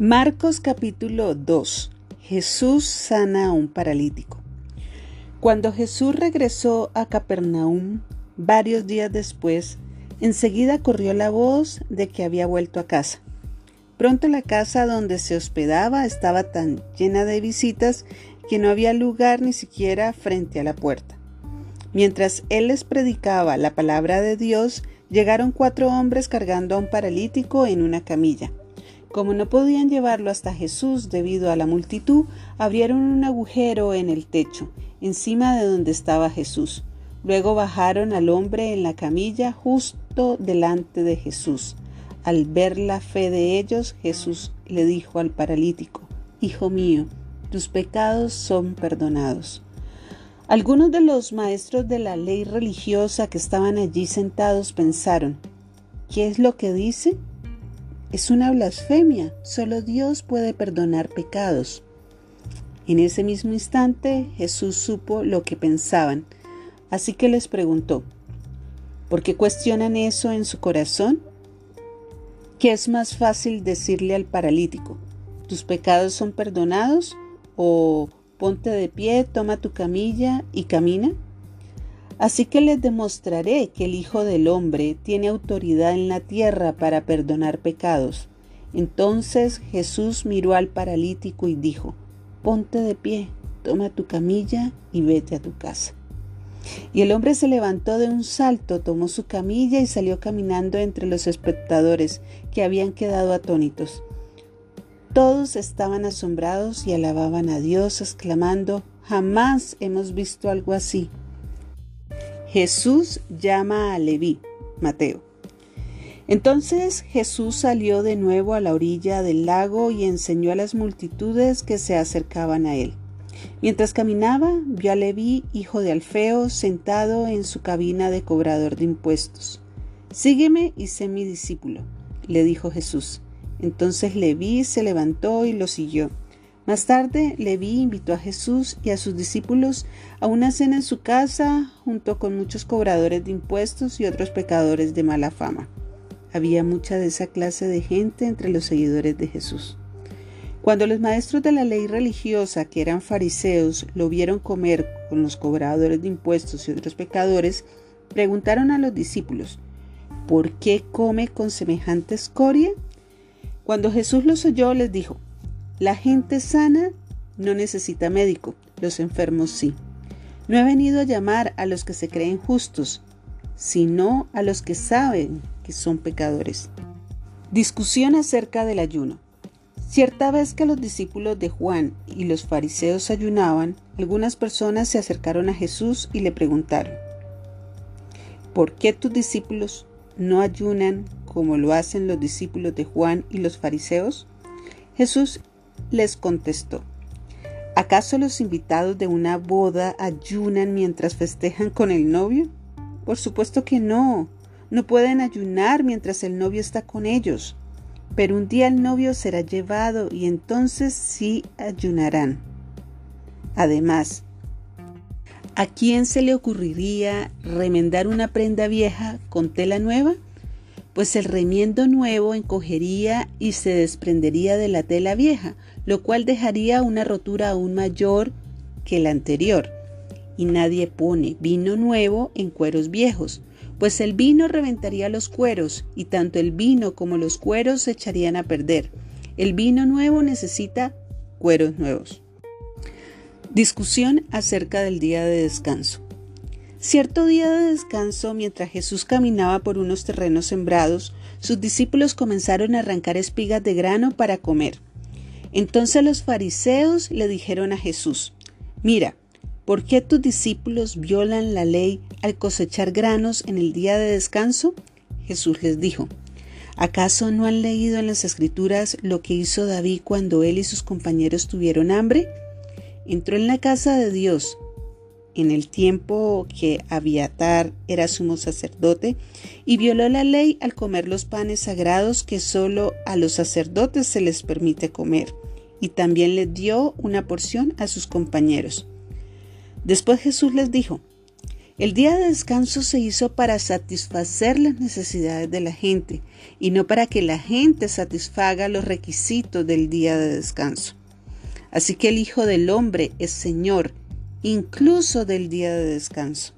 Marcos capítulo 2. Jesús sana a un paralítico. Cuando Jesús regresó a Capernaum, varios días después, enseguida corrió la voz de que había vuelto a casa. Pronto la casa donde se hospedaba estaba tan llena de visitas que no había lugar ni siquiera frente a la puerta. Mientras él les predicaba la palabra de Dios, llegaron cuatro hombres cargando a un paralítico en una camilla. Como no podían llevarlo hasta Jesús debido a la multitud, abrieron un agujero en el techo, encima de donde estaba Jesús. Luego bajaron al hombre en la camilla justo delante de Jesús. Al ver la fe de ellos, Jesús le dijo al paralítico, Hijo mío, tus pecados son perdonados. Algunos de los maestros de la ley religiosa que estaban allí sentados pensaron, ¿qué es lo que dice? Es una blasfemia. Solo Dios puede perdonar pecados. En ese mismo instante Jesús supo lo que pensaban, así que les preguntó, ¿por qué cuestionan eso en su corazón? ¿Qué es más fácil decirle al paralítico? ¿Tus pecados son perdonados? ¿O ponte de pie, toma tu camilla y camina? Así que les demostraré que el Hijo del Hombre tiene autoridad en la tierra para perdonar pecados. Entonces Jesús miró al paralítico y dijo, Ponte de pie, toma tu camilla y vete a tu casa. Y el hombre se levantó de un salto, tomó su camilla y salió caminando entre los espectadores, que habían quedado atónitos. Todos estaban asombrados y alababan a Dios, exclamando, Jamás hemos visto algo así. Jesús llama a Leví, Mateo. Entonces Jesús salió de nuevo a la orilla del lago y enseñó a las multitudes que se acercaban a él. Mientras caminaba, vio a Leví, hijo de Alfeo, sentado en su cabina de cobrador de impuestos. Sígueme y sé mi discípulo, le dijo Jesús. Entonces Leví se levantó y lo siguió. Más tarde, Leví invitó a Jesús y a sus discípulos a una cena en su casa junto con muchos cobradores de impuestos y otros pecadores de mala fama. Había mucha de esa clase de gente entre los seguidores de Jesús. Cuando los maestros de la ley religiosa, que eran fariseos, lo vieron comer con los cobradores de impuestos y otros pecadores, preguntaron a los discípulos, ¿por qué come con semejante escoria? Cuando Jesús los oyó, les dijo, la gente sana no necesita médico, los enfermos sí. No he venido a llamar a los que se creen justos, sino a los que saben que son pecadores. Discusión acerca del ayuno. Cierta vez que los discípulos de Juan y los fariseos ayunaban, algunas personas se acercaron a Jesús y le preguntaron, ¿por qué tus discípulos no ayunan como lo hacen los discípulos de Juan y los fariseos? Jesús les contestó, ¿acaso los invitados de una boda ayunan mientras festejan con el novio? Por supuesto que no, no pueden ayunar mientras el novio está con ellos, pero un día el novio será llevado y entonces sí ayunarán. Además, ¿a quién se le ocurriría remendar una prenda vieja con tela nueva? Pues el remiendo nuevo encogería y se desprendería de la tela vieja, lo cual dejaría una rotura aún mayor que la anterior. Y nadie pone vino nuevo en cueros viejos, pues el vino reventaría los cueros, y tanto el vino como los cueros se echarían a perder. El vino nuevo necesita cueros nuevos. Discusión acerca del día de descanso. Cierto día de descanso, mientras Jesús caminaba por unos terrenos sembrados, sus discípulos comenzaron a arrancar espigas de grano para comer. Entonces los fariseos le dijeron a Jesús, Mira, ¿por qué tus discípulos violan la ley al cosechar granos en el día de descanso? Jesús les dijo, ¿acaso no han leído en las escrituras lo que hizo David cuando él y sus compañeros tuvieron hambre? Entró en la casa de Dios en el tiempo que Abiatar era sumo sacerdote y violó la ley al comer los panes sagrados que solo a los sacerdotes se les permite comer, y también le dio una porción a sus compañeros. Después Jesús les dijo, El día de descanso se hizo para satisfacer las necesidades de la gente y no para que la gente satisfaga los requisitos del día de descanso. Así que el Hijo del Hombre es Señor incluso del día de descanso.